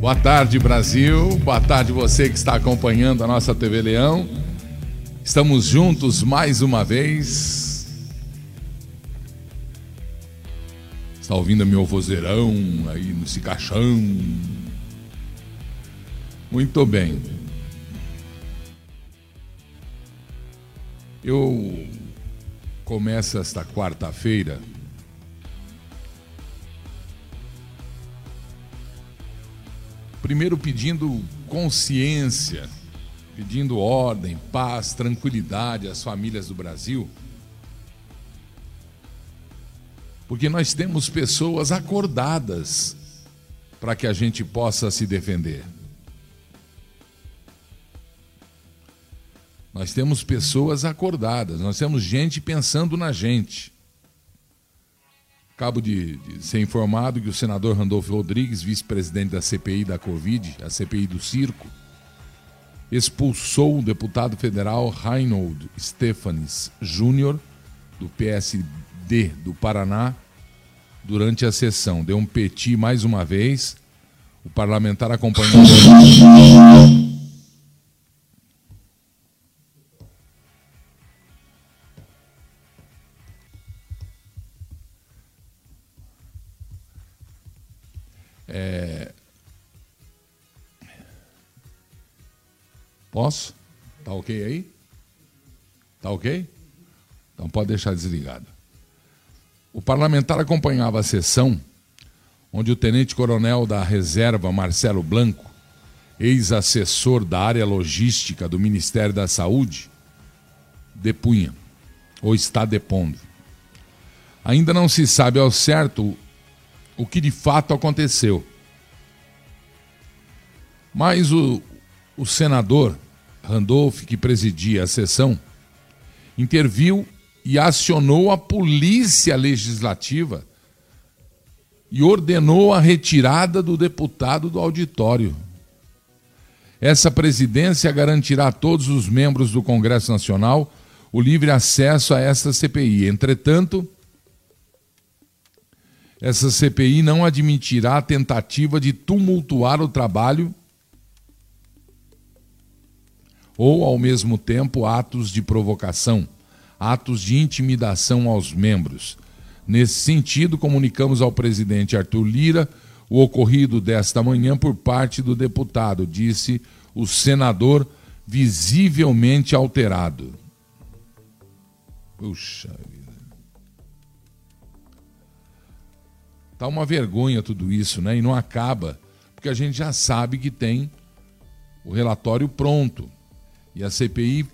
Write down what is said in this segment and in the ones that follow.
Boa tarde, Brasil. Boa tarde, você que está acompanhando a nossa TV Leão. Estamos juntos mais uma vez. Está ouvindo meu vozeirão aí nesse caixão? Muito bem. Eu começo esta quarta-feira primeiro pedindo consciência, pedindo ordem, paz, tranquilidade às famílias do Brasil. Porque nós temos pessoas acordadas para que a gente possa se defender. Nós temos pessoas acordadas, nós temos gente pensando na gente. Acabo de, de, ser informado que o senador Randolfo Rodrigues, vice-presidente da CPI da Covid, a CPI do circo, expulsou o deputado federal Reinhold Stefanes Júnior, do PSD do Paraná, durante a sessão. Deu um petit mais uma vez. O parlamentar acompanhou. Posso? Tá ok aí? Tá ok? Então pode deixar desligado. O parlamentar acompanhava a sessão onde o tenente-coronel da reserva Marcelo Blanco, ex-assessor da área logística do Ministério da Saúde, depunha ou está depondo. Ainda não se sabe ao certo o que de fato aconteceu. Mas o, o senador Randolph, que presidia a sessão, interviu e acionou a polícia legislativa e ordenou a retirada do deputado do auditório. Essa presidência garantirá a todos os membros do Congresso Nacional o livre acesso a esta CPI. Entretanto, essa CPI não admitirá a tentativa de tumultuar o trabalho ou, ao mesmo tempo, atos de provocação, atos de intimidação aos membros. Nesse sentido, comunicamos ao presidente Arthur Lira o ocorrido desta manhã por parte do deputado, disse o senador, visivelmente alterado. Puxa vida. Tá uma vergonha tudo isso, né? E não acaba, porque a gente já sabe que tem o relatório pronto. E a CPI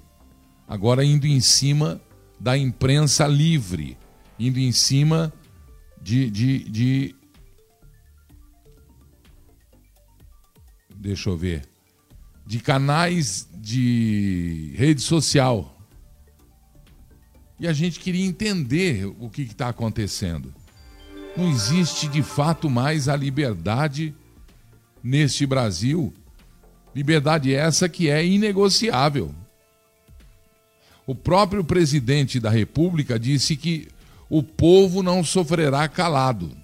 agora indo em cima da imprensa livre, indo em cima de, de, de deixa eu ver, de canais de rede social. E a gente queria entender o que está acontecendo não existe de fato mais a liberdade neste Brasil. Liberdade essa que é inegociável. O próprio presidente da República disse que o povo não sofrerá calado.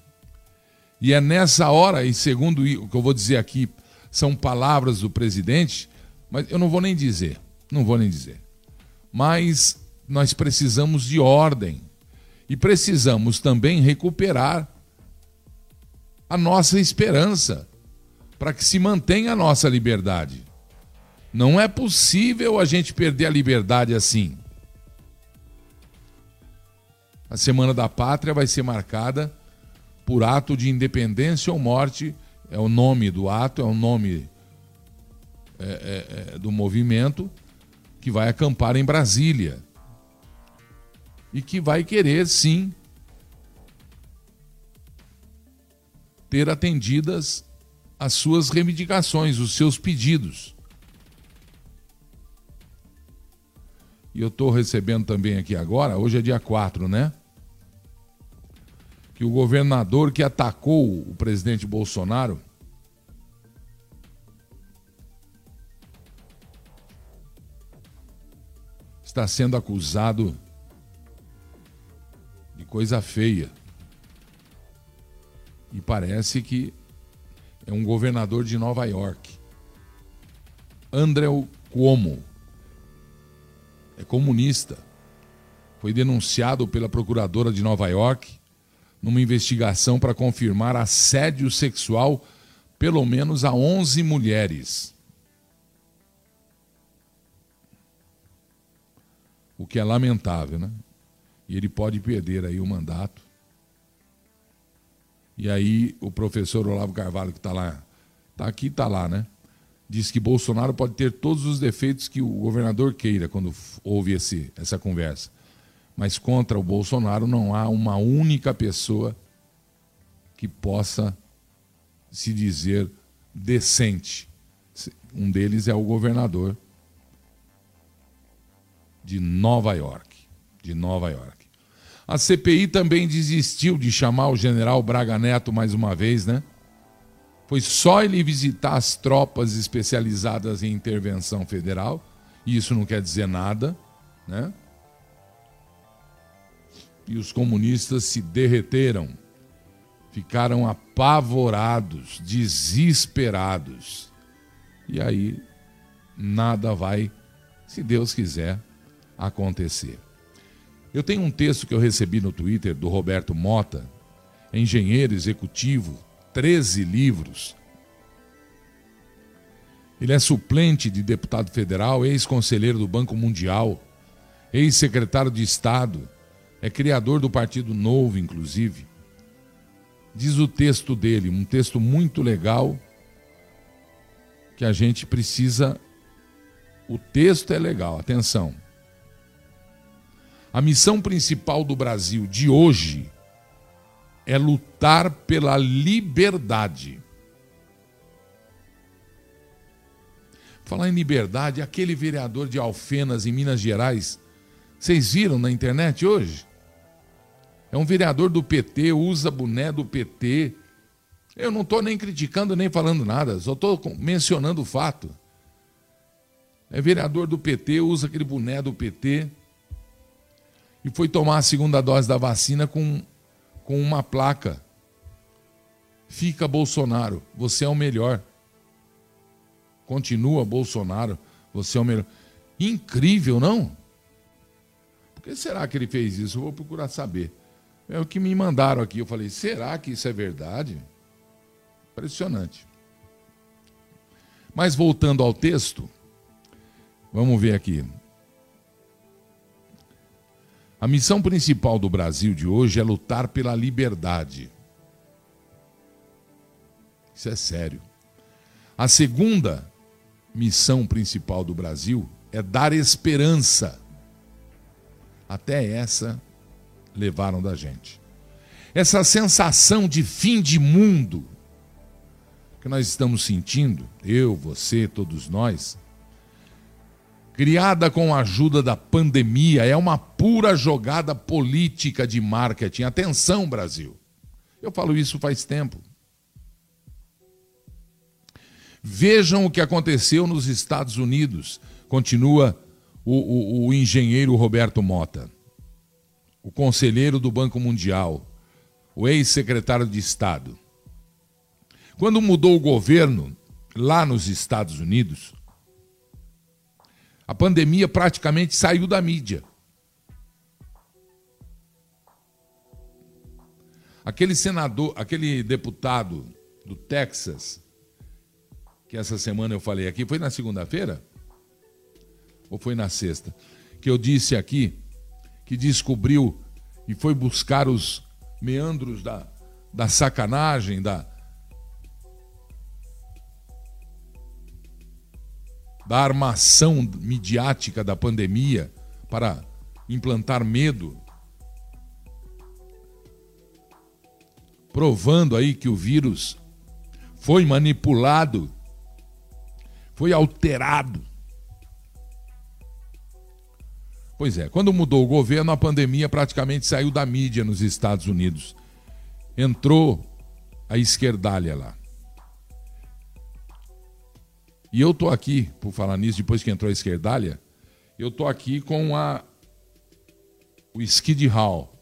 E é nessa hora, e segundo o que eu vou dizer aqui, são palavras do presidente, mas eu não vou nem dizer, não vou nem dizer. Mas nós precisamos de ordem. E precisamos também recuperar a nossa esperança para que se mantenha a nossa liberdade. Não é possível a gente perder a liberdade assim. A Semana da Pátria vai ser marcada por ato de independência ou morte, é o nome do ato, é o nome é, é, é, do movimento que vai acampar em Brasília e que vai querer, sim, ter atendidas as suas reivindicações, os seus pedidos. E eu estou recebendo também aqui agora, hoje é dia 4, né? Que o governador que atacou o presidente Bolsonaro está sendo acusado de coisa feia. E parece que é um governador de Nova York. Andrew Cuomo. É comunista. Foi denunciado pela procuradora de Nova York numa investigação para confirmar assédio sexual pelo menos a 11 mulheres. O que é lamentável, né? E ele pode perder aí o mandato. E aí o professor Olavo Carvalho, que está lá, está aqui está lá, né? Diz que Bolsonaro pode ter todos os defeitos que o governador queira quando houve esse, essa conversa mas contra o Bolsonaro não há uma única pessoa que possa se dizer decente. Um deles é o governador de Nova York, de Nova York. A CPI também desistiu de chamar o general Braga Neto mais uma vez, né? Foi só ele visitar as tropas especializadas em intervenção federal, e isso não quer dizer nada, né? e os comunistas se derreteram. Ficaram apavorados, desesperados. E aí nada vai, se Deus quiser, acontecer. Eu tenho um texto que eu recebi no Twitter do Roberto Mota, engenheiro executivo, 13 livros. Ele é suplente de deputado federal, ex-conselheiro do Banco Mundial, ex-secretário de Estado é criador do Partido Novo, inclusive. Diz o texto dele, um texto muito legal, que a gente precisa. O texto é legal, atenção. A missão principal do Brasil de hoje é lutar pela liberdade. Falar em liberdade, aquele vereador de Alfenas, em Minas Gerais, vocês viram na internet hoje? É um vereador do PT, usa boné do PT. Eu não estou nem criticando nem falando nada, só estou mencionando o fato. É vereador do PT, usa aquele boné do PT e foi tomar a segunda dose da vacina com, com uma placa. Fica Bolsonaro, você é o melhor. Continua Bolsonaro, você é o melhor. Incrível, não? Por que será que ele fez isso? Eu vou procurar saber. É o que me mandaram aqui. Eu falei, será que isso é verdade? Impressionante. Mas voltando ao texto, vamos ver aqui. A missão principal do Brasil de hoje é lutar pela liberdade. Isso é sério. A segunda missão principal do Brasil é dar esperança. Até essa levaram da gente. Essa sensação de fim de mundo que nós estamos sentindo, eu, você, todos nós, criada com a ajuda da pandemia, é uma pura jogada política de marketing. Atenção, Brasil. Eu falo isso faz tempo. Vejam o que aconteceu nos Estados Unidos, continua o, o, o engenheiro Roberto Mota o conselheiro do Banco Mundial, o ex-secretário de Estado. Quando mudou o governo lá nos Estados Unidos, a pandemia praticamente saiu da mídia. Aquele senador, aquele deputado do Texas, que essa semana eu falei aqui, foi na segunda-feira? Ou foi na sexta? Que eu disse aqui que descobriu e foi buscar os meandros da, da sacanagem, da, da armação midiática da pandemia para implantar medo, provando aí que o vírus foi manipulado, foi alterado Pois é, quando mudou o governo, a pandemia praticamente saiu da mídia nos Estados Unidos. Entrou a esquerdalha lá. E eu tô aqui, por falar nisso, depois que entrou a esquerdalha, eu tô aqui com a o Skid Hall.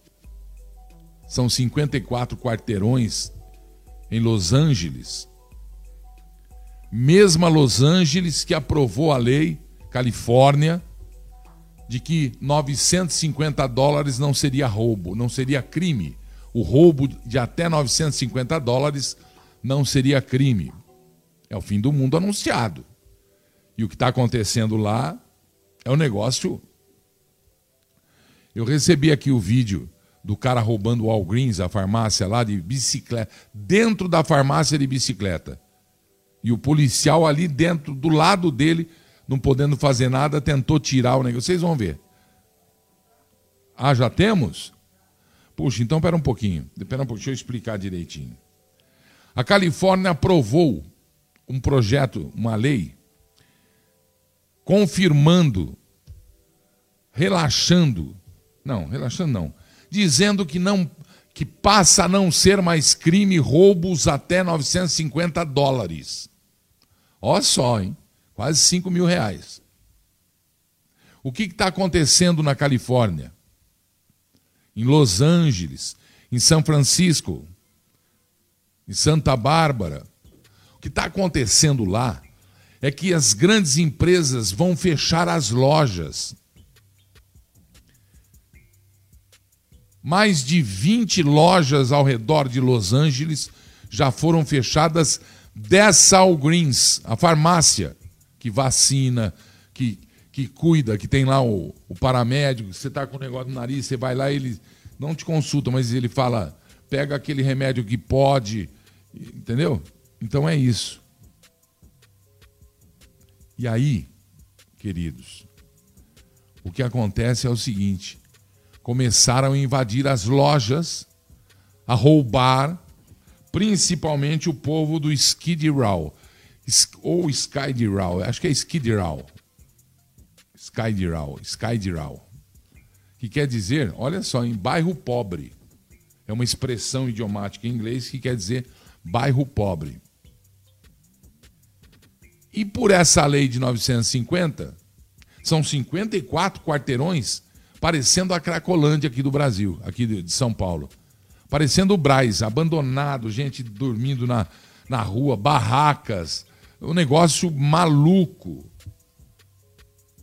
São 54 quarteirões em Los Angeles Mesma Los Angeles que aprovou a lei, Califórnia, de que 950 dólares não seria roubo, não seria crime. O roubo de até 950 dólares não seria crime. É o fim do mundo anunciado. E o que está acontecendo lá é um negócio. Eu recebi aqui o vídeo do cara roubando o Walgreens, a farmácia lá de bicicleta, dentro da farmácia de bicicleta. E o policial ali dentro, do lado dele, não podendo fazer nada, tentou tirar o negócio. Vocês vão ver. Ah, já temos? Puxa, então espera um pouquinho. Espera um pouquinho, deixa eu explicar direitinho. A Califórnia aprovou um projeto, uma lei, confirmando, relaxando, não, relaxando não, dizendo que não que passa a não ser mais crime roubos até 950 dólares. Olha só, hein? Quase 5 mil reais. O que está acontecendo na Califórnia? Em Los Angeles, em São Francisco, em Santa Bárbara. O que está acontecendo lá é que as grandes empresas vão fechar as lojas. Mais de 20 lojas ao redor de Los Angeles já foram fechadas dessa Greens, a farmácia que vacina, que, que cuida, que tem lá o, o paramédico. Você está com um negócio no nariz, você vai lá, ele não te consulta, mas ele fala: pega aquele remédio que pode, entendeu? Então é isso. E aí, queridos, o que acontece é o seguinte: começaram a invadir as lojas, a roubar, principalmente o povo do Skid Row, ou Skid Row, acho que é Skid Row. Skid Row, Skid Row. Que quer dizer, olha só, em bairro pobre. É uma expressão idiomática em inglês que quer dizer bairro pobre. E por essa lei de 950, são 54 quarteirões parecendo a Cracolândia aqui do Brasil, aqui de São Paulo. Parecendo o Braz, abandonado, gente dormindo na, na rua, barracas, um negócio maluco.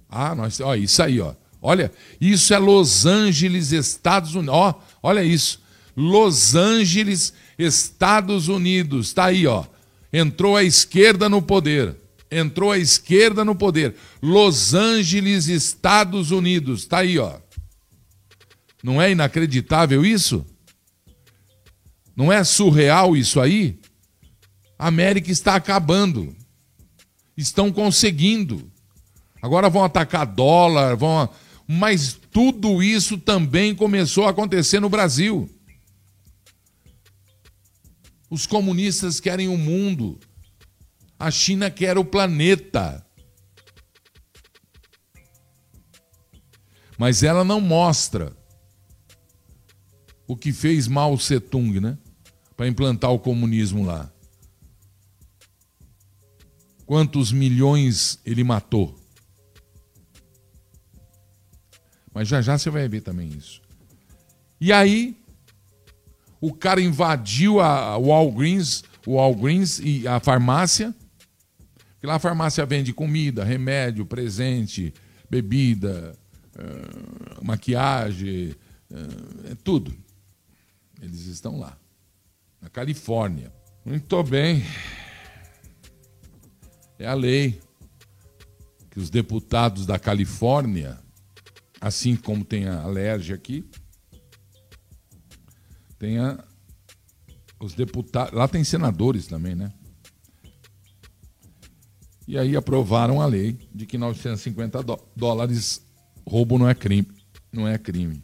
Ah, nós, ó, isso aí, ó. Olha, isso é Los Angeles, Estados Unidos. Ó, olha isso. Los Angeles, Estados Unidos. Está aí, ó. Entrou a esquerda no poder. Entrou a esquerda no poder. Los Angeles, Estados Unidos. Está aí, ó. Não é inacreditável isso? Não é surreal isso aí? A América está acabando. Estão conseguindo. Agora vão atacar dólar, vão. Mas tudo isso também começou a acontecer no Brasil. Os comunistas querem o mundo. A China quer o planeta. Mas ela não mostra o que fez Mao Tse-tung, né? Para implantar o comunismo lá. Quantos milhões ele matou? Mas já já você vai ver também isso. E aí, o cara invadiu a, Walgreens, o Walgreens e a farmácia. Que lá a farmácia vende comida, remédio, presente, bebida, uh, maquiagem, uh, é tudo. Eles estão lá, na Califórnia. Muito bem. É a lei que os deputados da Califórnia, assim como tem a alergia aqui, tem a, os deputados. Lá tem senadores também, né? E aí aprovaram a lei de que 950 dólares roubo não é crime. Não é crime.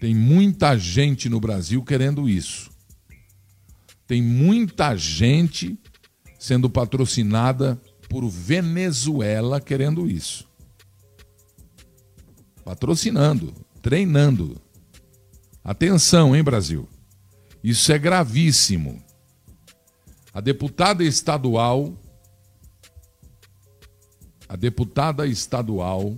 Tem muita gente no Brasil querendo isso. Tem muita gente sendo patrocinada por Venezuela querendo isso. Patrocinando, treinando. Atenção, hein, Brasil? Isso é gravíssimo. A deputada estadual, a deputada estadual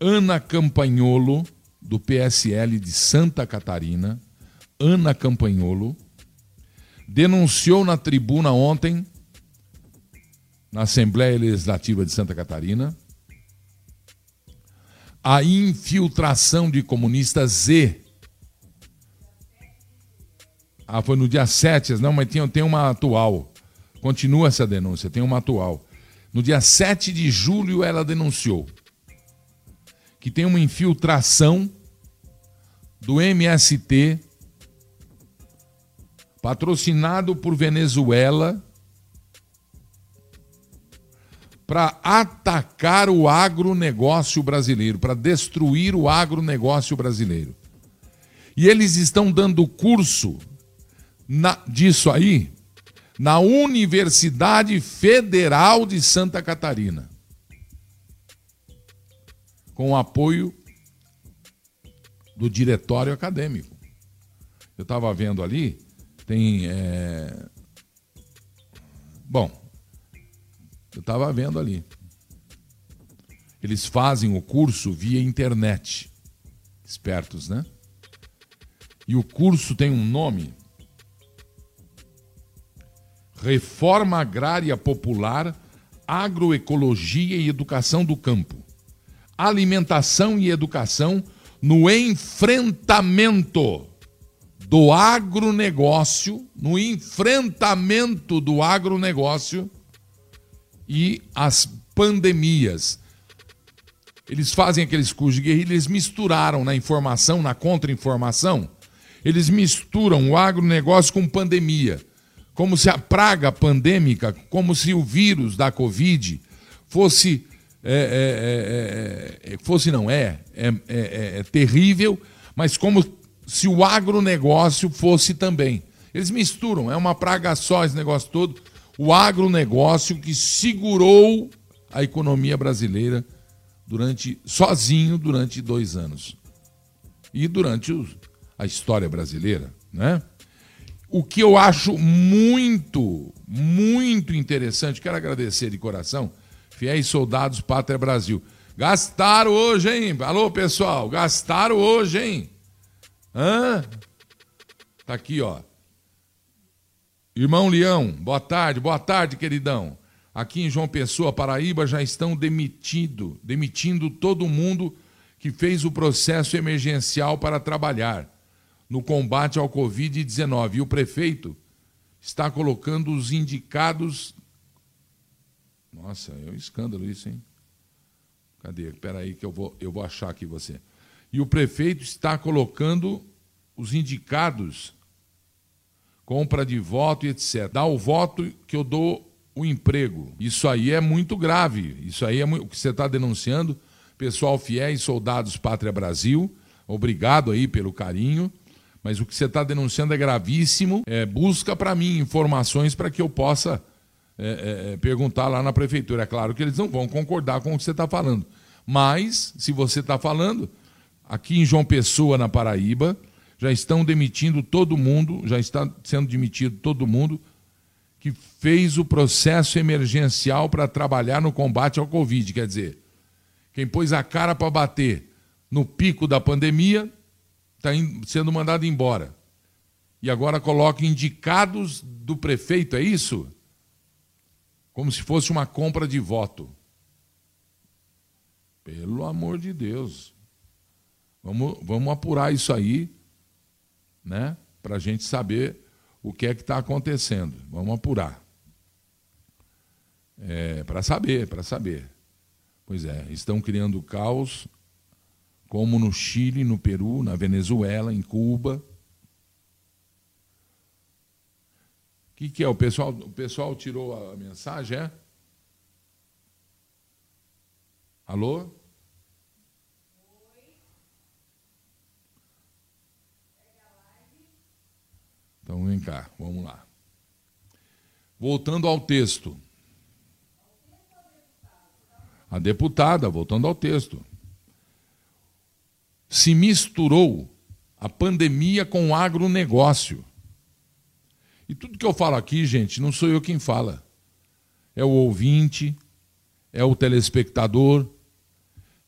Ana Campanholo, do PSL de Santa Catarina, Ana Campanholo, denunciou na tribuna ontem, na Assembleia Legislativa de Santa Catarina, a infiltração de comunistas Z. Ah, foi no dia 7, não, mas tem, tem uma atual. Continua essa denúncia, tem uma atual. No dia 7 de julho, ela denunciou que tem uma infiltração do MST, patrocinado por Venezuela, para atacar o agronegócio brasileiro, para destruir o agronegócio brasileiro. E eles estão dando curso na, disso aí na Universidade Federal de Santa Catarina, com o apoio do diretório acadêmico. Eu estava vendo ali, tem. É... Bom, eu estava vendo ali. Eles fazem o curso via internet. Espertos, né? E o curso tem um nome Reforma Agrária Popular, Agroecologia e Educação do Campo. Alimentação e Educação no enfrentamento do agronegócio, no enfrentamento do agronegócio e as pandemias. Eles fazem aqueles cursos de guerrilha, eles misturaram na informação, na contra-informação, eles misturam o agronegócio com pandemia como se a praga pandêmica, como se o vírus da Covid fosse. É, é, é, é fosse não é, é, é terrível, mas como se o agronegócio fosse também. Eles misturam, é uma praga só esse negócio todo. O agronegócio que segurou a economia brasileira durante sozinho durante dois anos. E durante a história brasileira, né? O que eu acho muito, muito interessante, quero agradecer de coração, fiéis soldados Pátria Brasil. Gastaram hoje, hein? Alô, pessoal, gastaram hoje, hein? Hã? Tá aqui, ó. Irmão Leão, boa tarde, boa tarde, queridão. Aqui em João Pessoa, Paraíba, já estão demitido, demitindo todo mundo que fez o processo emergencial para trabalhar no combate ao Covid-19. E o prefeito está colocando os indicados. Nossa, é um escândalo isso, hein? Cadê? Espera aí que eu vou, eu vou achar aqui você. E o prefeito está colocando os indicados, compra de voto e etc. Dá o voto que eu dou o emprego. Isso aí é muito grave. Isso aí é o que você está denunciando. Pessoal fiéis, soldados Pátria Brasil, obrigado aí pelo carinho. Mas o que você está denunciando é gravíssimo. É, busca para mim informações para que eu possa é, é, é, perguntar lá na prefeitura. É claro que eles não vão concordar com o que você está falando. Mas, se você está falando, aqui em João Pessoa, na Paraíba, já estão demitindo todo mundo, já está sendo demitido todo mundo que fez o processo emergencial para trabalhar no combate ao Covid. Quer dizer, quem pôs a cara para bater no pico da pandemia está sendo mandado embora. E agora coloca indicados do prefeito, é isso? Como se fosse uma compra de voto. Pelo amor de Deus. Vamos, vamos apurar isso aí, né? Para a gente saber o que é que está acontecendo. Vamos apurar. É, para saber, para saber. Pois é, estão criando caos como no Chile, no Peru, na Venezuela, em Cuba. O que, que é? O pessoal, o pessoal tirou a mensagem, é? Alô? Então vem cá, vamos lá. Voltando ao texto. A deputada, voltando ao texto se misturou a pandemia com o agronegócio. E tudo que eu falo aqui, gente, não sou eu quem fala. É o ouvinte, é o telespectador,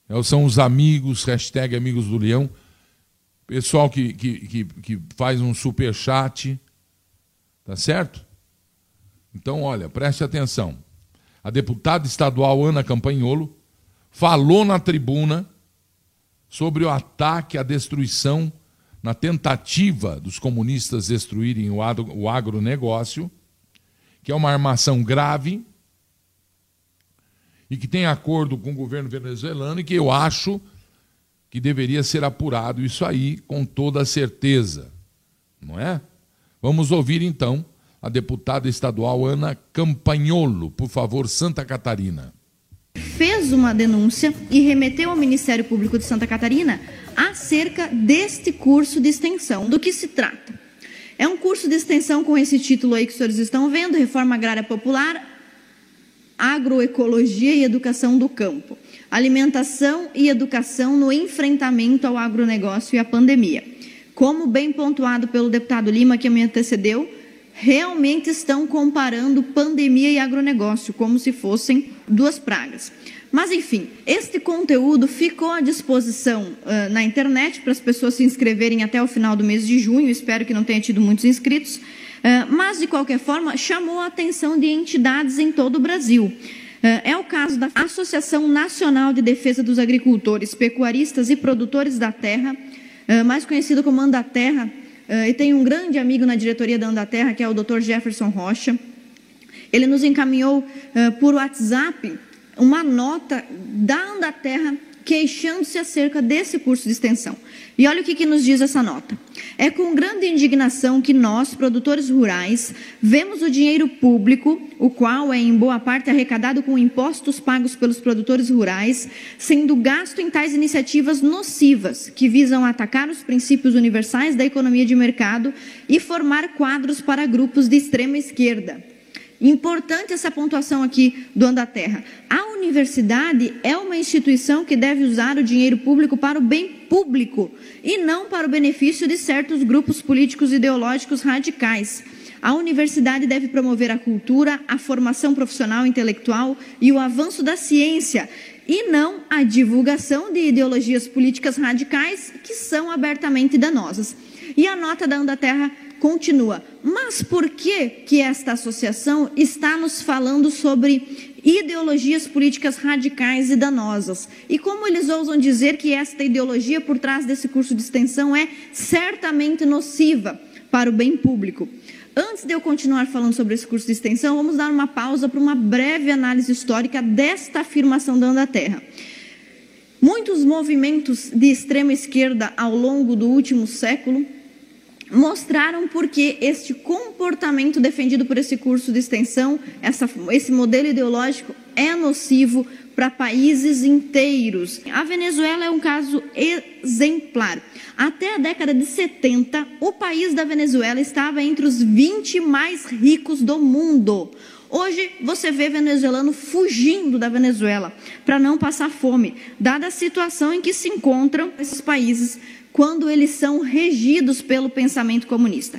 é são os amigos, hashtag amigos do leão, pessoal que, que, que, que faz um super chat, Tá certo? Então, olha, preste atenção. A deputada estadual Ana Campanholo falou na tribuna sobre o ataque à destruição na tentativa dos comunistas destruírem o, agro, o agronegócio, que é uma armação grave e que tem acordo com o governo venezuelano e que eu acho que deveria ser apurado isso aí com toda certeza, não é? Vamos ouvir então a deputada estadual Ana Campanholo, por favor, Santa Catarina fez uma denúncia e remeteu ao Ministério Público de Santa Catarina acerca deste curso de extensão. Do que se trata? É um curso de extensão com esse título aí que os senhores estão vendo, Reforma Agrária Popular, Agroecologia e Educação do Campo. Alimentação e educação no enfrentamento ao agronegócio e à pandemia. Como bem pontuado pelo deputado Lima, que me antecedeu, realmente estão comparando pandemia e agronegócio como se fossem duas pragas. Mas, enfim, este conteúdo ficou à disposição uh, na internet para as pessoas se inscreverem até o final do mês de junho. Espero que não tenha tido muitos inscritos. Uh, mas, de qualquer forma, chamou a atenção de entidades em todo o Brasil. É o caso da Associação Nacional de Defesa dos Agricultores, Pecuaristas e Produtores da Terra, mais conhecido como Andaterra, e tem um grande amigo na diretoria da Andaterra, que é o Dr. Jefferson Rocha. Ele nos encaminhou uh, por WhatsApp uma nota da Andaterra queixando-se acerca desse curso de extensão. E olha o que, que, nos diz essa nota. É com grande indignação que nós, produtores rurais, vemos o dinheiro público, o qual é em boa parte arrecadado com impostos pagos pelos produtores rurais, sendo gasto em tais iniciativas nocivas, que visam atacar os princípios universais da economia de mercado e formar quadros para grupos de extrema esquerda Importante essa pontuação aqui do Andaterra. A universidade é uma instituição que deve usar o dinheiro público para o bem público e não para o benefício de certos grupos políticos ideológicos radicais. A universidade deve promover a cultura, a formação profissional intelectual e o avanço da ciência, e não a divulgação de ideologias políticas radicais que são abertamente danosas. E a nota da Andaterra continua. Mas por que que esta associação está nos falando sobre ideologias políticas radicais e danosas? E como eles ousam dizer que esta ideologia por trás desse curso de extensão é certamente nociva para o bem público? Antes de eu continuar falando sobre esse curso de extensão, vamos dar uma pausa para uma breve análise histórica desta afirmação da Andaterra. Muitos movimentos de extrema esquerda ao longo do último século mostraram porque este comportamento defendido por esse curso de extensão, essa, esse modelo ideológico, é nocivo para países inteiros. A Venezuela é um caso exemplar. Até a década de 70, o país da Venezuela estava entre os 20 mais ricos do mundo. Hoje você vê venezuelano fugindo da Venezuela para não passar fome, dada a situação em que se encontram esses países quando eles são regidos pelo pensamento comunista.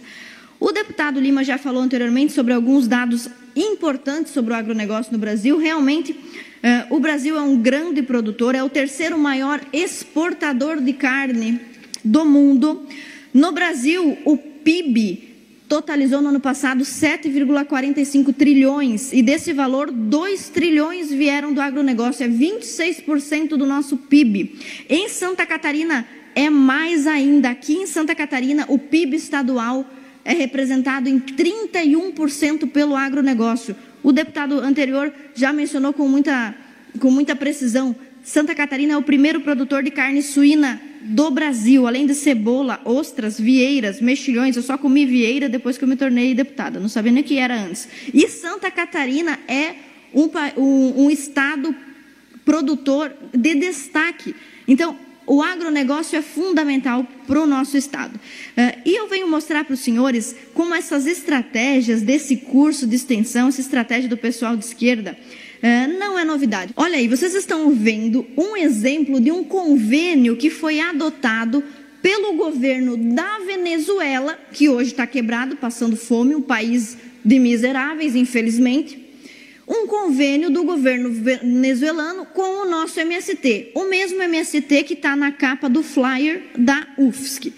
O deputado Lima já falou anteriormente sobre alguns dados importantes sobre o agronegócio no Brasil. Realmente, eh, o Brasil é um grande produtor, é o terceiro maior exportador de carne do mundo. No Brasil, o PIB totalizou no ano passado 7,45 trilhões e desse valor 2 trilhões vieram do agronegócio, é 26% do nosso PIB. Em Santa Catarina, é mais ainda. Aqui em Santa Catarina, o PIB estadual é representado em 31% pelo agronegócio. O deputado anterior já mencionou com muita, com muita precisão. Santa Catarina é o primeiro produtor de carne suína do Brasil, além de cebola, ostras, vieiras, mexilhões. Eu só comi vieira depois que eu me tornei deputada, não sabia nem o que era antes. E Santa Catarina é um, um, um estado produtor de destaque. Então, o agronegócio é fundamental para o nosso Estado. Uh, e eu venho mostrar para os senhores como essas estratégias desse curso de extensão, essa estratégia do pessoal de esquerda, uh, não é novidade. Olha aí, vocês estão vendo um exemplo de um convênio que foi adotado pelo governo da Venezuela, que hoje está quebrado, passando fome, um país de miseráveis, infelizmente um convênio do governo venezuelano com o nosso MST, o mesmo MST que está na capa do flyer da UFSC.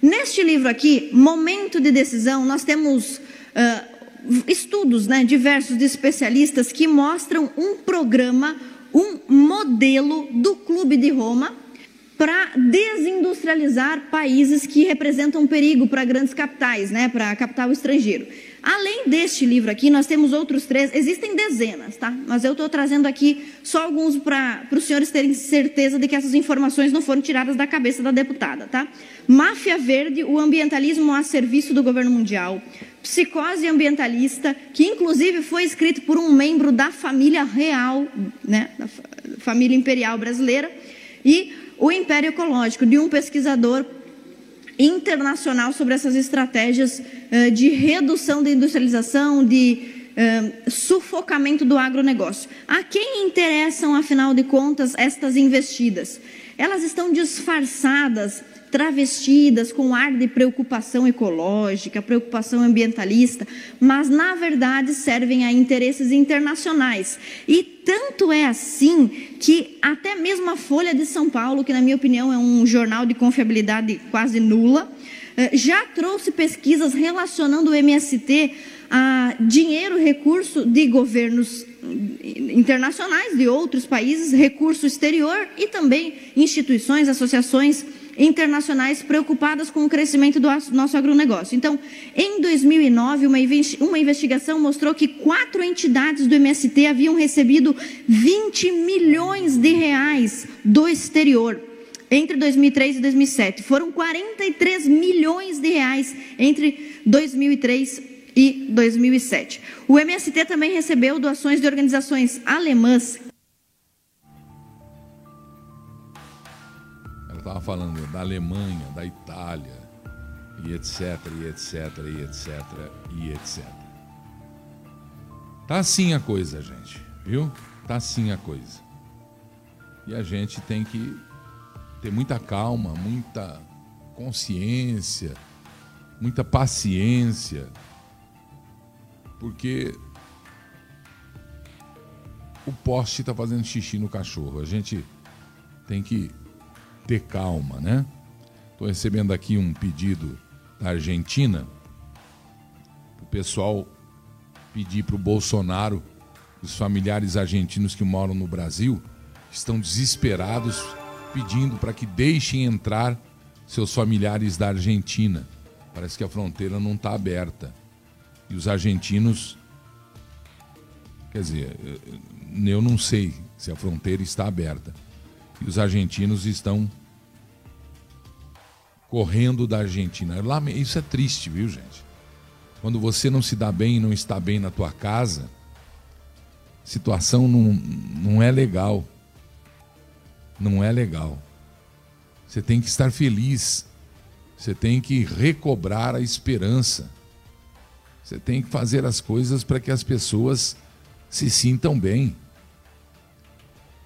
Neste livro aqui, Momento de Decisão, nós temos uh, estudos né, diversos de especialistas que mostram um programa, um modelo do Clube de Roma para desindustrializar países que representam perigo para grandes capitais, né, para capital estrangeiro. Além deste livro aqui, nós temos outros três, existem dezenas, tá? Mas eu estou trazendo aqui só alguns para os senhores terem certeza de que essas informações não foram tiradas da cabeça da deputada, tá? Máfia Verde, o ambientalismo a serviço do governo mundial. Psicose ambientalista, que inclusive foi escrito por um membro da família real, né, da família imperial brasileira. E o Império Ecológico, de um pesquisador internacional sobre essas estratégias uh, de redução da industrialização, de uh, sufocamento do agronegócio. A quem interessam, afinal de contas, estas investidas? Elas estão disfarçadas travestidas com ar de preocupação ecológica, preocupação ambientalista, mas na verdade servem a interesses internacionais. E tanto é assim que até mesmo a Folha de São Paulo, que na minha opinião é um jornal de confiabilidade quase nula, eh, já trouxe pesquisas relacionando o MST a dinheiro, recurso de governos internacionais de outros países, recurso exterior e também instituições, associações internacionais preocupadas com o crescimento do nosso agronegócio. Então, em 2009, uma investigação mostrou que quatro entidades do MST haviam recebido 20 milhões de reais do exterior entre 2003 e 2007. Foram 43 milhões de reais entre 2003 e 2007. O MST também recebeu doações de organizações alemãs, estava falando da Alemanha, da Itália, e etc, e etc, e etc, e etc. Tá assim a coisa, gente, viu? Tá assim a coisa. E a gente tem que ter muita calma, muita consciência, muita paciência, porque o poste está fazendo xixi no cachorro. A gente tem que ter calma, né? Estou recebendo aqui um pedido da Argentina, o pessoal pedir para o Bolsonaro, os familiares argentinos que moram no Brasil, estão desesperados pedindo para que deixem entrar seus familiares da Argentina. Parece que a fronteira não está aberta. E os argentinos. Quer dizer, eu não sei se a fronteira está aberta. E os argentinos estão correndo da Argentina. Isso é triste, viu, gente? Quando você não se dá bem e não está bem na tua casa, situação não, não é legal. Não é legal. Você tem que estar feliz. Você tem que recobrar a esperança. Você tem que fazer as coisas para que as pessoas se sintam bem.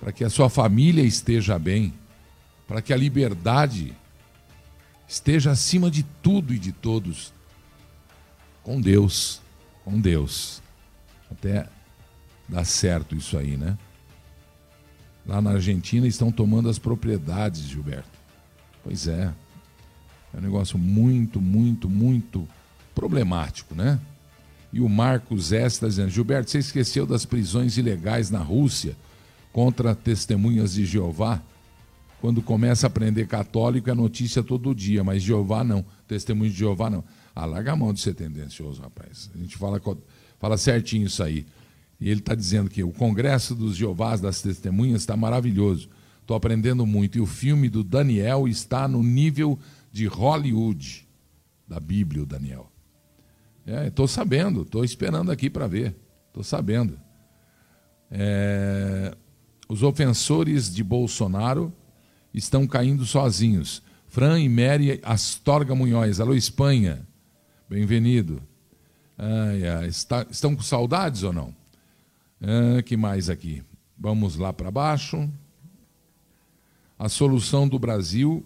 Para que a sua família esteja bem. Para que a liberdade esteja acima de tudo e de todos com Deus, com Deus. Até dá certo isso aí, né? Lá na Argentina estão tomando as propriedades, Gilberto. Pois é. É um negócio muito, muito, muito problemático, né? E o Marcos S. está dizendo: Gilberto, você esqueceu das prisões ilegais na Rússia contra testemunhas de Jeová? Quando começa a aprender católico é notícia todo dia, mas Jeová não. Testemunho de Jeová não. Ah, larga a mão de ser tendencioso, rapaz. A gente fala, fala certinho isso aí. E ele está dizendo que o Congresso dos Jeovás das Testemunhas está maravilhoso. Estou aprendendo muito. E o filme do Daniel está no nível de Hollywood da Bíblia, o Daniel. Estou é, sabendo, estou esperando aqui para ver. Estou sabendo. É, os ofensores de Bolsonaro estão caindo sozinhos. Fran e Mary Astorga Munhoz. Alô, Espanha. Bem-vindo. Ai, ai, está, estão com saudades ou não? Ah, que mais aqui? Vamos lá para baixo. A solução do Brasil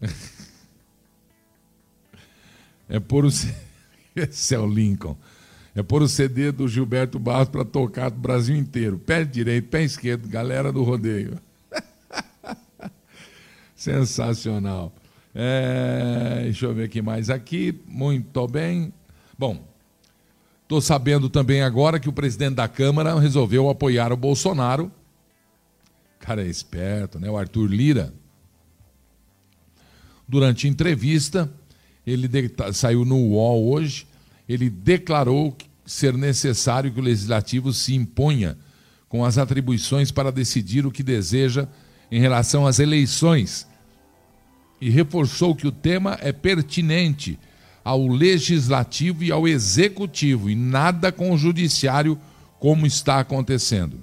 é por o. Esse é o Lincoln. É pôr o CD do Gilberto Barros para tocar do Brasil inteiro. Pé direito, pé esquerdo, galera do rodeio. Sensacional. É, deixa eu ver aqui mais aqui. Muito bem. Bom, Estou sabendo também agora que o presidente da Câmara resolveu apoiar o Bolsonaro. Cara é esperto, né? O Arthur Lira. Durante entrevista, ele saiu no UOL hoje, ele declarou ser necessário que o legislativo se imponha com as atribuições para decidir o que deseja em relação às eleições e reforçou que o tema é pertinente ao legislativo e ao executivo e nada com o judiciário, como está acontecendo.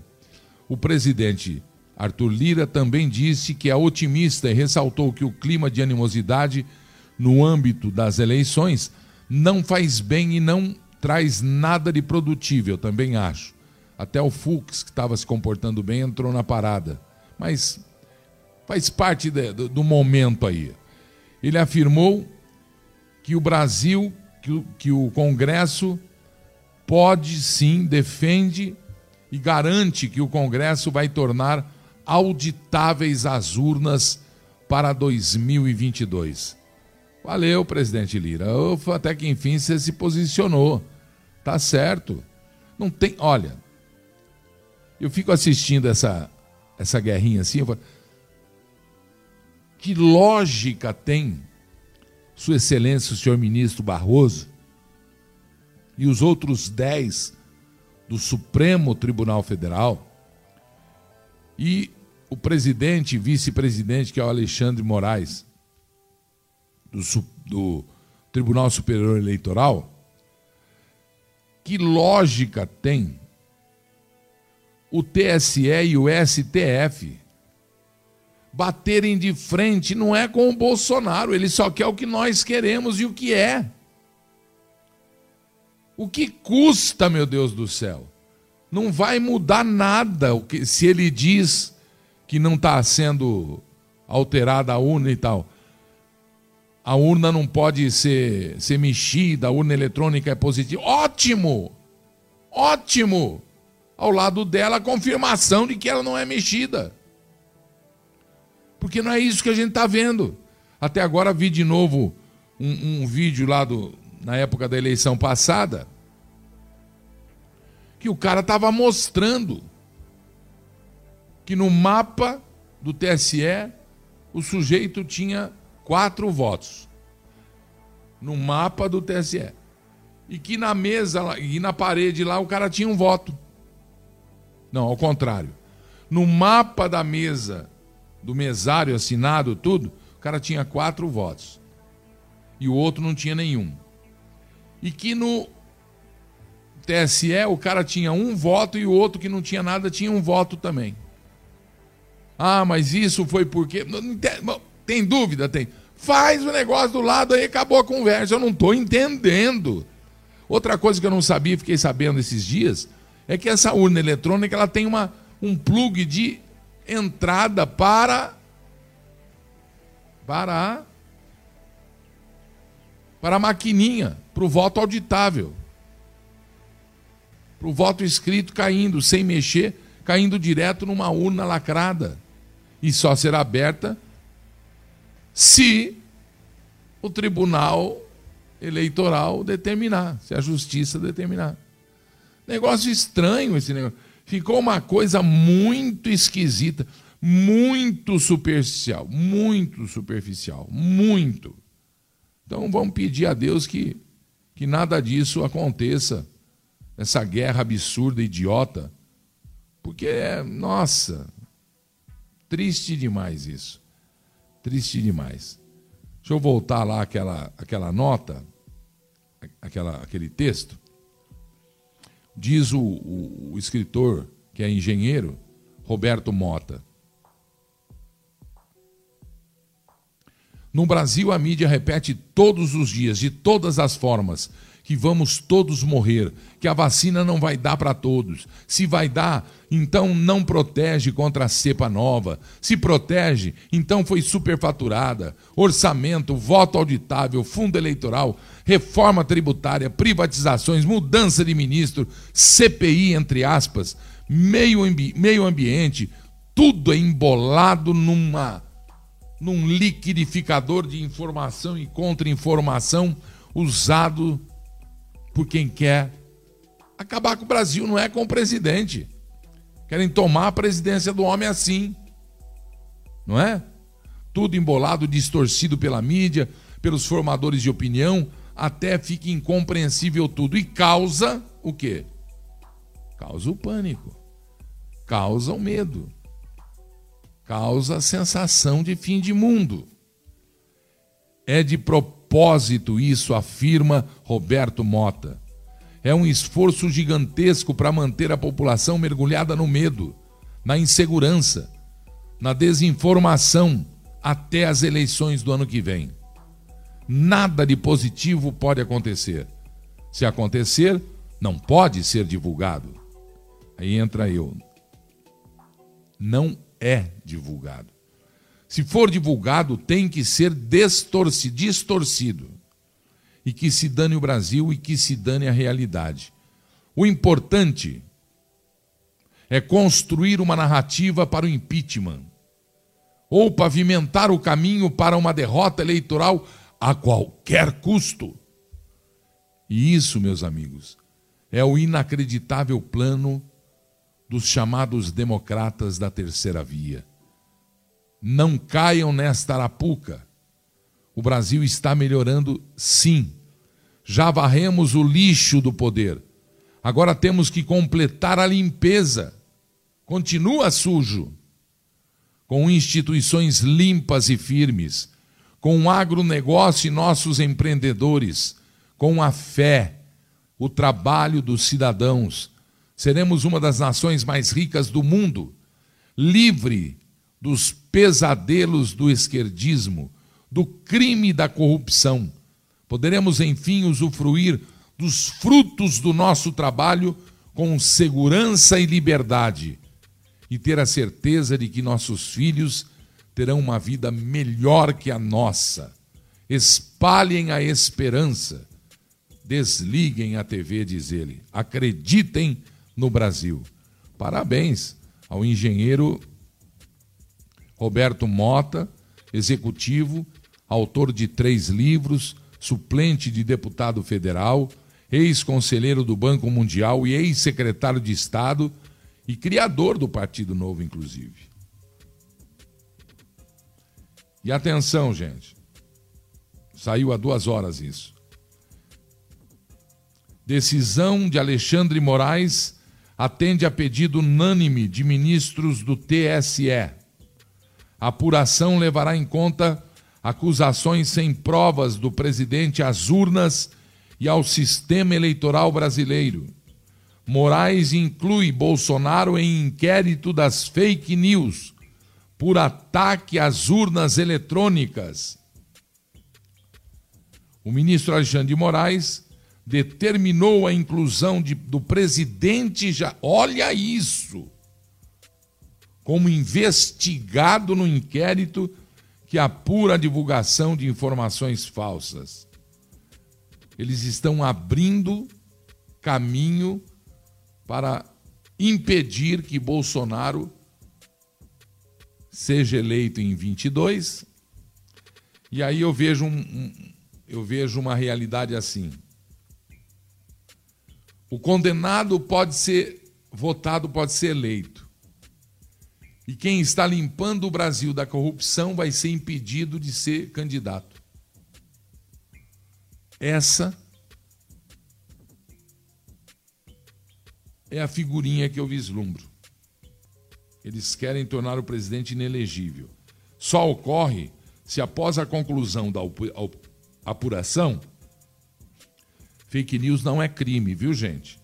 O presidente Arthur Lira também disse que é otimista e ressaltou que o clima de animosidade no âmbito das eleições não faz bem e não traz nada de produtivo, eu também acho. Até o Fux, que estava se comportando bem, entrou na parada. Mas faz parte de, do, do, momento aí. Ele afirmou que o Brasil, que o, que o Congresso pode sim, defende e garante que o Congresso vai tornar auditáveis as urnas para 2022. Valeu, presidente Lira. Ufa, até que enfim você se posicionou. Tá certo. Não tem. Olha, eu fico assistindo essa, essa guerrinha assim. Eu falo, que lógica tem Sua Excelência, o senhor ministro Barroso, e os outros dez do Supremo Tribunal Federal, e o presidente e vice-presidente, que é o Alexandre Moraes, do, do Tribunal Superior Eleitoral, que lógica tem o TSE e o STF baterem de frente não é com o Bolsonaro, ele só quer o que nós queremos e o que é. O que custa, meu Deus do céu? Não vai mudar nada o que, se ele diz que não está sendo alterada a urna e tal. A urna não pode ser, ser mexida, a urna eletrônica é positiva. Ótimo! Ótimo! Ao lado dela, a confirmação de que ela não é mexida. Porque não é isso que a gente está vendo. Até agora vi de novo um, um vídeo lá do, na época da eleição passada que o cara estava mostrando que no mapa do TSE o sujeito tinha quatro votos. No mapa do TSE. E que na mesa e na parede lá o cara tinha um voto. Não, ao contrário. No mapa da mesa, do mesário assinado, tudo, o cara tinha quatro votos. E o outro não tinha nenhum. E que no TSE o cara tinha um voto e o outro que não tinha nada tinha um voto também. Ah, mas isso foi porque. Tem dúvida? Tem. Faz o negócio do lado aí, acabou a conversa. Eu não estou entendendo. Outra coisa que eu não sabia, fiquei sabendo esses dias, é que essa urna eletrônica ela tem uma, um plug de entrada para para a, para a maquininha, para o voto auditável. Para o voto escrito caindo, sem mexer, caindo direto numa urna lacrada e só será aberta se o tribunal eleitoral determinar, se a justiça determinar. Negócio estranho esse negócio. Ficou uma coisa muito esquisita, muito superficial, muito superficial, muito. Então vamos pedir a Deus que, que nada disso aconteça, essa guerra absurda, idiota, porque, nossa, Triste demais isso. Triste demais. Deixa eu voltar lá aquela, aquela nota, aquela, aquele texto. Diz o, o, o escritor, que é engenheiro, Roberto Mota. No Brasil, a mídia repete todos os dias, de todas as formas, que vamos todos morrer, que a vacina não vai dar para todos. Se vai dar, então não protege contra a cepa nova. Se protege, então foi superfaturada. Orçamento, voto auditável, fundo eleitoral, reforma tributária, privatizações, mudança de ministro, CPI, entre aspas, meio, ambi meio ambiente, tudo é embolado numa, num liquidificador de informação e contra-informação usado por quem quer acabar com o Brasil, não é com o presidente. Querem tomar a presidência do homem assim. Não é? Tudo embolado, distorcido pela mídia, pelos formadores de opinião, até fica incompreensível tudo. E causa o quê? Causa o pânico. Causa o medo. Causa a sensação de fim de mundo. É de propósito isso, afirma Roberto Mota. É um esforço gigantesco para manter a população mergulhada no medo, na insegurança, na desinformação até as eleições do ano que vem. Nada de positivo pode acontecer. Se acontecer, não pode ser divulgado. Aí entra eu. Não é divulgado. Se for divulgado, tem que ser distorcido. E que se dane o Brasil e que se dane a realidade. O importante é construir uma narrativa para o impeachment ou pavimentar o caminho para uma derrota eleitoral a qualquer custo. E isso, meus amigos, é o inacreditável plano dos chamados democratas da terceira via. Não caiam nesta arapuca. O Brasil está melhorando, sim. Já varremos o lixo do poder. Agora temos que completar a limpeza. Continua sujo. Com instituições limpas e firmes, com o agronegócio e nossos empreendedores, com a fé, o trabalho dos cidadãos, seremos uma das nações mais ricas do mundo, livre dos pesadelos do esquerdismo, do crime da corrupção. Poderemos, enfim, usufruir dos frutos do nosso trabalho com segurança e liberdade e ter a certeza de que nossos filhos terão uma vida melhor que a nossa. Espalhem a esperança. Desliguem a TV, diz ele. Acreditem no Brasil. Parabéns ao engenheiro Roberto Mota, executivo, autor de três livros, suplente de deputado federal, ex-conselheiro do Banco Mundial e ex-secretário de Estado e criador do Partido Novo, inclusive. E atenção, gente. Saiu há duas horas isso. Decisão de Alexandre Moraes atende a pedido unânime de ministros do TSE. A apuração levará em conta acusações sem provas do presidente às urnas e ao sistema eleitoral brasileiro. Moraes inclui Bolsonaro em inquérito das fake news por ataque às urnas eletrônicas. O ministro Alexandre de Moraes determinou a inclusão de, do presidente já. Olha isso! Como investigado no inquérito que apura a divulgação de informações falsas. Eles estão abrindo caminho para impedir que Bolsonaro seja eleito em 22. E aí eu vejo, um, um, eu vejo uma realidade assim. O condenado pode ser votado, pode ser eleito. E quem está limpando o Brasil da corrupção vai ser impedido de ser candidato. Essa é a figurinha que eu vislumbro. Eles querem tornar o presidente inelegível. Só ocorre se, após a conclusão da apuração, fake news não é crime, viu, gente?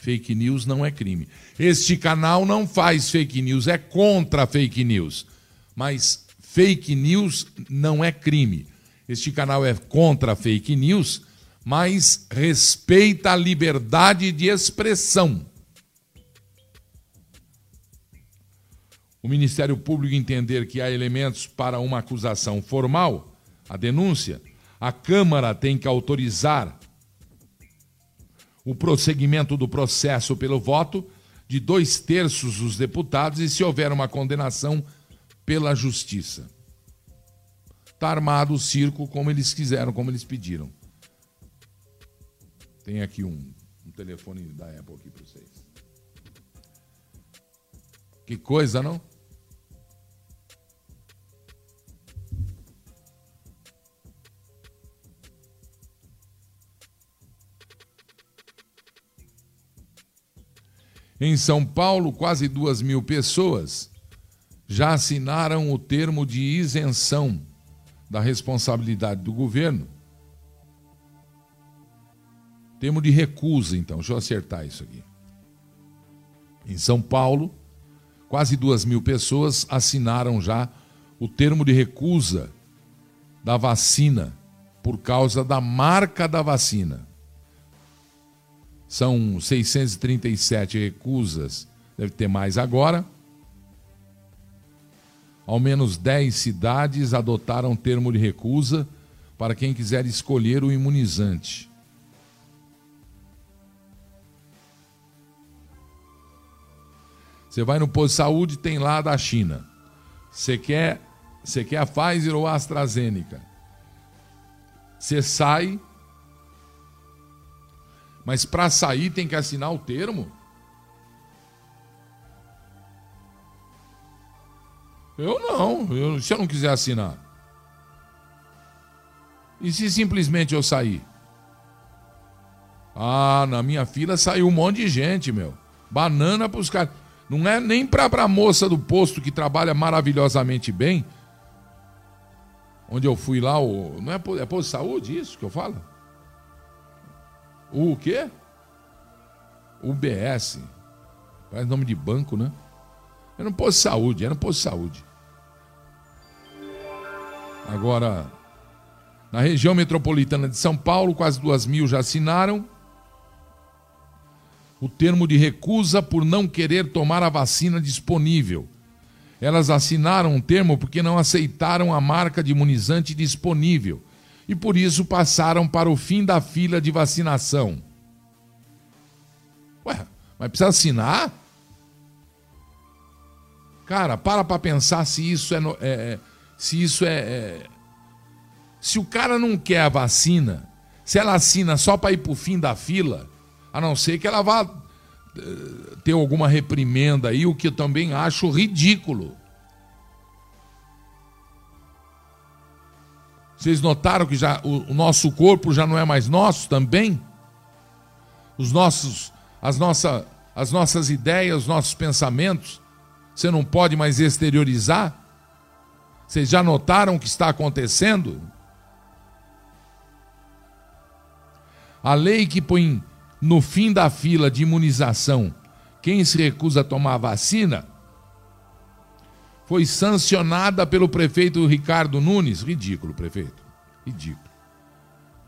Fake news não é crime. Este canal não faz fake news, é contra fake news. Mas fake news não é crime. Este canal é contra fake news, mas respeita a liberdade de expressão. o Ministério Público entender que há elementos para uma acusação formal, a denúncia, a Câmara tem que autorizar o prosseguimento do processo pelo voto de dois terços dos deputados e se houver uma condenação pela Justiça. Está armado o circo como eles quiseram, como eles pediram. Tem aqui um, um telefone da Apple aqui para vocês. Que coisa, não? Em São Paulo, quase duas mil pessoas já assinaram o termo de isenção da responsabilidade do governo. Termo de recusa, então, deixa eu acertar isso aqui. Em São Paulo, quase duas mil pessoas assinaram já o termo de recusa da vacina por causa da marca da vacina. São 637 recusas, deve ter mais agora. Ao menos 10 cidades adotaram termo de recusa para quem quiser escolher o imunizante. Você vai no posto de saúde, tem lá da China. Você quer, você quer a Pfizer ou a AstraZeneca? Você sai, mas para sair tem que assinar o termo? Eu não, eu, se eu não quiser assinar. E se simplesmente eu sair? Ah, na minha fila saiu um monte de gente, meu. Banana para os caras. Não é nem para a moça do posto que trabalha maravilhosamente bem. Onde eu fui lá, o, não é, é posto de saúde isso que eu falo? O quê? UBS. Parece nome de banco, né? É no posto de saúde, é no posto de saúde. Agora, na região metropolitana de São Paulo, quase duas mil já assinaram o termo de recusa por não querer tomar a vacina disponível. Elas assinaram um termo porque não aceitaram a marca de imunizante disponível e por isso passaram para o fim da fila de vacinação. Ué, mas precisa assinar? Cara, para para pensar se isso é, é, é se isso é, é, se o cara não quer a vacina, se ela assina só para ir para o fim da fila, a não ser que ela vá eh, ter alguma reprimenda aí, o que eu também acho ridículo. Vocês notaram que já o, o nosso corpo já não é mais nosso também? Os nossos, as, nossa, as nossas ideias, os nossos pensamentos, você não pode mais exteriorizar? Vocês já notaram o que está acontecendo? A lei que põe no fim da fila de imunização quem se recusa a tomar a vacina foi sancionada pelo prefeito Ricardo Nunes. Ridículo, prefeito. Ridículo.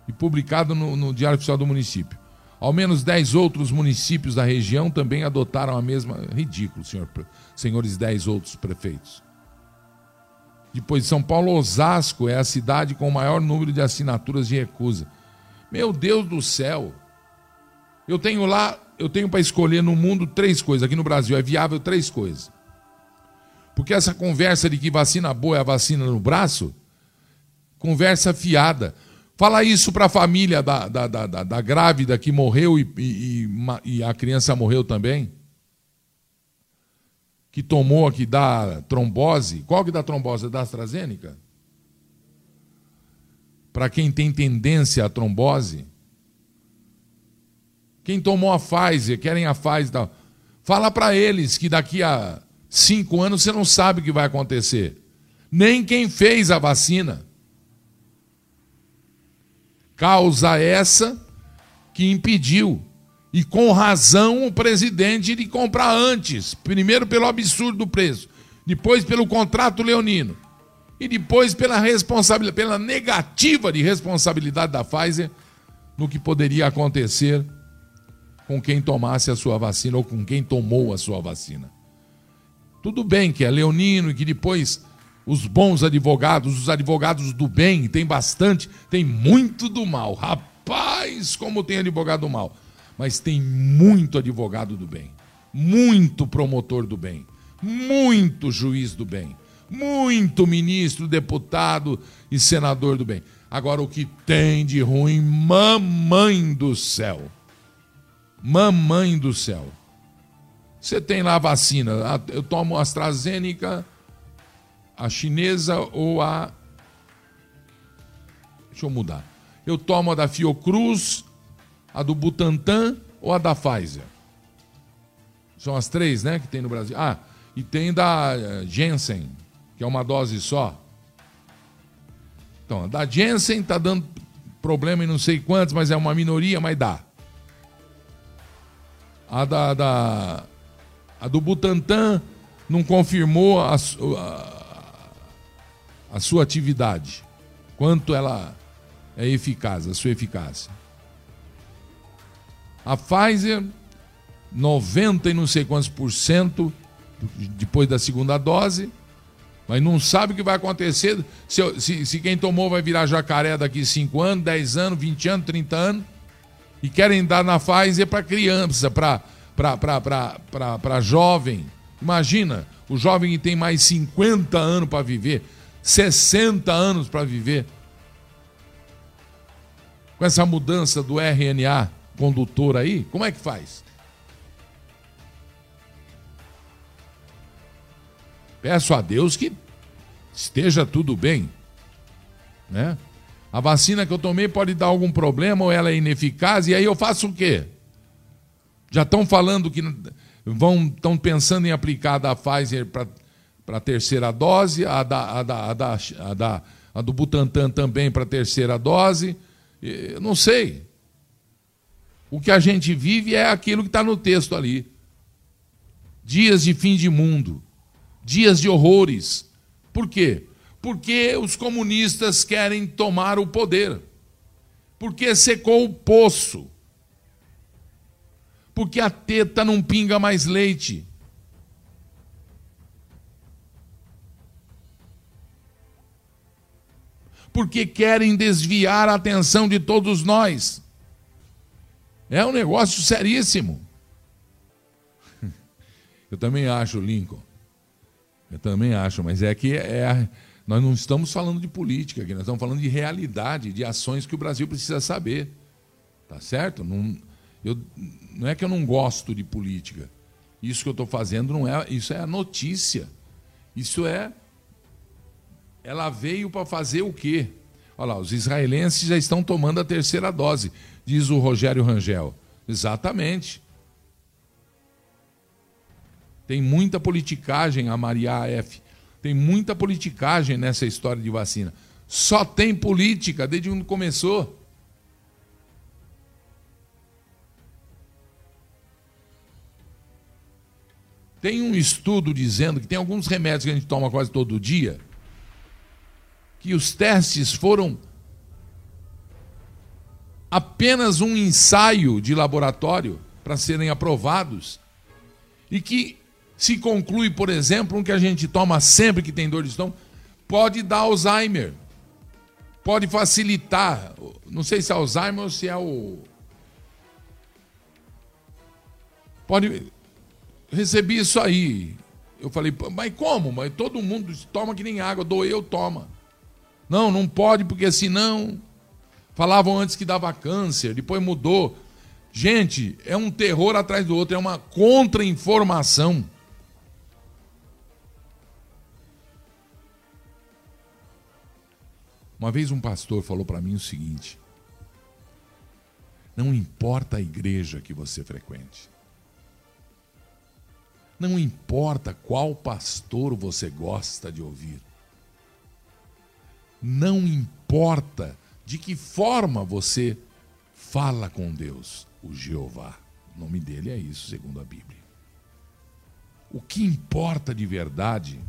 E publicado no, no Diário Oficial do Município. Ao menos dez outros municípios da região também adotaram a mesma. Ridículo, senhor, senhores dez outros prefeitos. Depois de São Paulo, Osasco é a cidade com o maior número de assinaturas de recusa. Meu Deus do céu! Eu tenho lá, eu tenho para escolher no mundo três coisas. Aqui no Brasil é viável três coisas. Porque essa conversa de que vacina boa é a vacina no braço, conversa fiada. Fala isso para a família da, da, da, da, grávida que morreu e, e, e a criança morreu também. Que tomou, que dá trombose. Qual que dá trombose? É da AstraZeneca? Para quem tem tendência à trombose. Quem tomou a Pfizer, querem a Pfizer. Fala para eles que daqui a cinco anos você não sabe o que vai acontecer. Nem quem fez a vacina. Causa essa que impediu, e com razão, o presidente de comprar antes. Primeiro pelo absurdo do preço, depois pelo contrato leonino, e depois pela responsabilidade, pela negativa de responsabilidade da Pfizer no que poderia acontecer com quem tomasse a sua vacina ou com quem tomou a sua vacina. Tudo bem que é leonino e que depois os bons advogados, os advogados do bem, tem bastante, tem muito do mal. Rapaz, como tem advogado do mal. Mas tem muito advogado do bem, muito promotor do bem, muito juiz do bem, muito ministro, deputado e senador do bem. Agora, o que tem de ruim, mamãe do céu. Mamãe do céu. Você tem lá a vacina. Eu tomo a AstraZeneca, a chinesa ou a. Deixa eu mudar. Eu tomo a da Fiocruz, a do Butantan ou a da Pfizer. São as três, né, que tem no Brasil. Ah, e tem da eh, Jensen, que é uma dose só. Então, a da Jensen está dando problema em não sei quantos, mas é uma minoria, mas dá. A da, da a do Butantan não confirmou a, a, a sua atividade, quanto ela é eficaz, a sua eficácia. A Pfizer, 90 e não sei quantos por cento depois da segunda dose, mas não sabe o que vai acontecer. Se, se, se quem tomou vai virar jacaré daqui 5 anos, 10 anos, 20 anos, 30 anos. E querem dar na Pfizer para criança, para jovem. Imagina, o jovem que tem mais 50 anos para viver, 60 anos para viver. Com essa mudança do RNA condutor aí, como é que faz? Peço a Deus que esteja tudo bem, né? A vacina que eu tomei pode dar algum problema ou ela é ineficaz e aí eu faço o quê? Já estão falando que vão estão pensando em aplicar a da Pfizer para a terceira dose, a da, a da, a da, a da a do Butantan também para a terceira dose. Eu não sei. O que a gente vive é aquilo que está no texto ali. Dias de fim de mundo dias de horrores. Por quê? Porque os comunistas querem tomar o poder. Porque secou o poço. Porque a teta não pinga mais leite. Porque querem desviar a atenção de todos nós. É um negócio seríssimo. Eu também acho, Lincoln, eu também acho, mas é que é, nós não estamos falando de política aqui, nós estamos falando de realidade, de ações que o Brasil precisa saber. Tá certo? Não, eu, não é que eu não gosto de política. Isso que eu estou fazendo não é. Isso é a notícia. Isso é. Ela veio para fazer o quê? Olha lá, os israelenses já estão tomando a terceira dose, diz o Rogério Rangel. Exatamente. Tem muita politicagem, a Maria F. Tem muita politicagem nessa história de vacina. Só tem política desde quando começou. Tem um estudo dizendo que tem alguns remédios que a gente toma quase todo dia, que os testes foram apenas um ensaio de laboratório para serem aprovados e que se conclui, por exemplo, um que a gente toma sempre que tem dor de estômago, pode dar Alzheimer. Pode facilitar. Não sei se é Alzheimer ou se é o. Pode. Recebi isso aí. Eu falei, mas como? Mas todo mundo toma que nem água, doeu, toma. Não, não pode, porque senão. Falavam antes que dava câncer, depois mudou. Gente, é um terror atrás do outro, é uma contra-informação. Uma vez um pastor falou para mim o seguinte: não importa a igreja que você frequente, não importa qual pastor você gosta de ouvir, não importa de que forma você fala com Deus, o Jeová. O nome dele é isso, segundo a Bíblia. O que importa de verdade,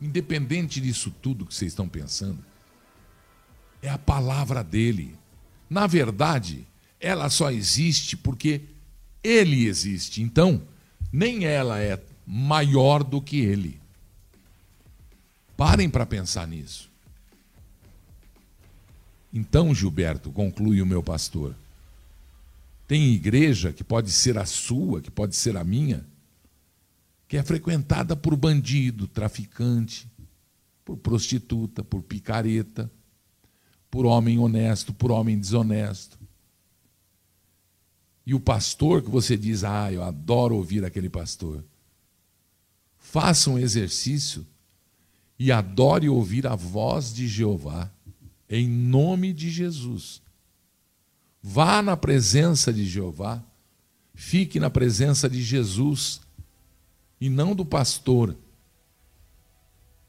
independente disso tudo que vocês estão pensando, é a palavra dele. Na verdade, ela só existe porque ele existe. Então, nem ela é maior do que ele. Parem para pensar nisso. Então, Gilberto, conclui o meu pastor, tem igreja que pode ser a sua, que pode ser a minha, que é frequentada por bandido, traficante, por prostituta, por picareta, por homem honesto, por homem desonesto. E o pastor que você diz, ah, eu adoro ouvir aquele pastor. Faça um exercício e adore ouvir a voz de Jeová, em nome de Jesus. Vá na presença de Jeová, fique na presença de Jesus e não do pastor,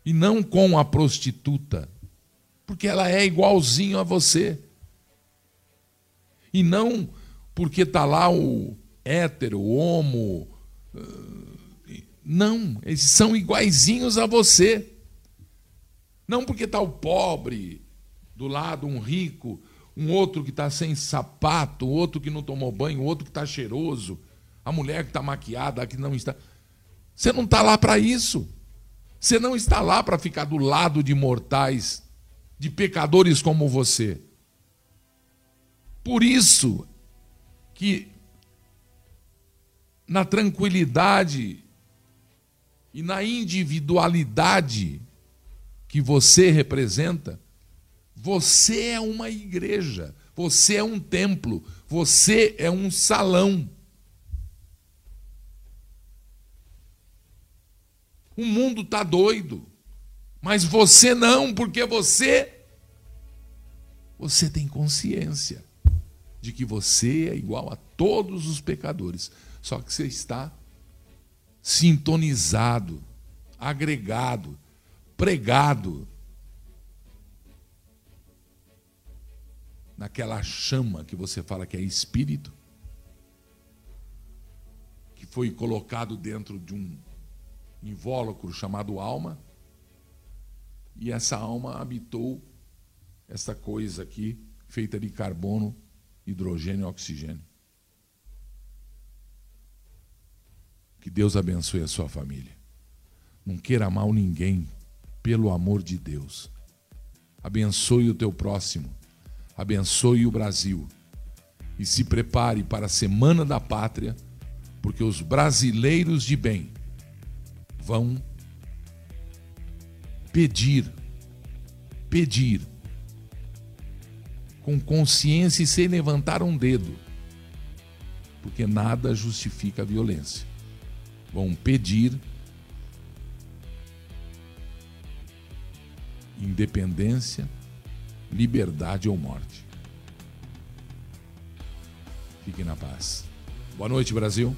e não com a prostituta, porque ela é igualzinho a você. E não porque está lá o hétero, o homo. Não, eles são iguaizinhos a você. Não porque está o pobre do lado, um rico, um outro que está sem sapato, outro que não tomou banho, outro que está cheiroso, a mulher que está maquiada, a que não está. Você não está lá para isso. Você não está lá para ficar do lado de mortais, de pecadores como você. Por isso que na tranquilidade e na individualidade que você representa, você é uma igreja, você é um templo, você é um salão. O mundo está doido, mas você não, porque você você tem consciência de que você é igual a todos os pecadores, só que você está sintonizado, agregado, pregado naquela chama que você fala que é espírito, que foi colocado dentro de um invólucro chamado alma, e essa alma habitou essa coisa aqui, feita de carbono, hidrogênio e oxigênio. Que Deus abençoe a sua família. Não queira mal ninguém, pelo amor de Deus. Abençoe o teu próximo. Abençoe o Brasil. E se prepare para a Semana da Pátria, porque os brasileiros de bem vão pedir, pedir, com consciência e sem levantar um dedo, porque nada justifica a violência. Vão pedir independência, liberdade ou morte. Fiquem na paz. Boa noite, Brasil.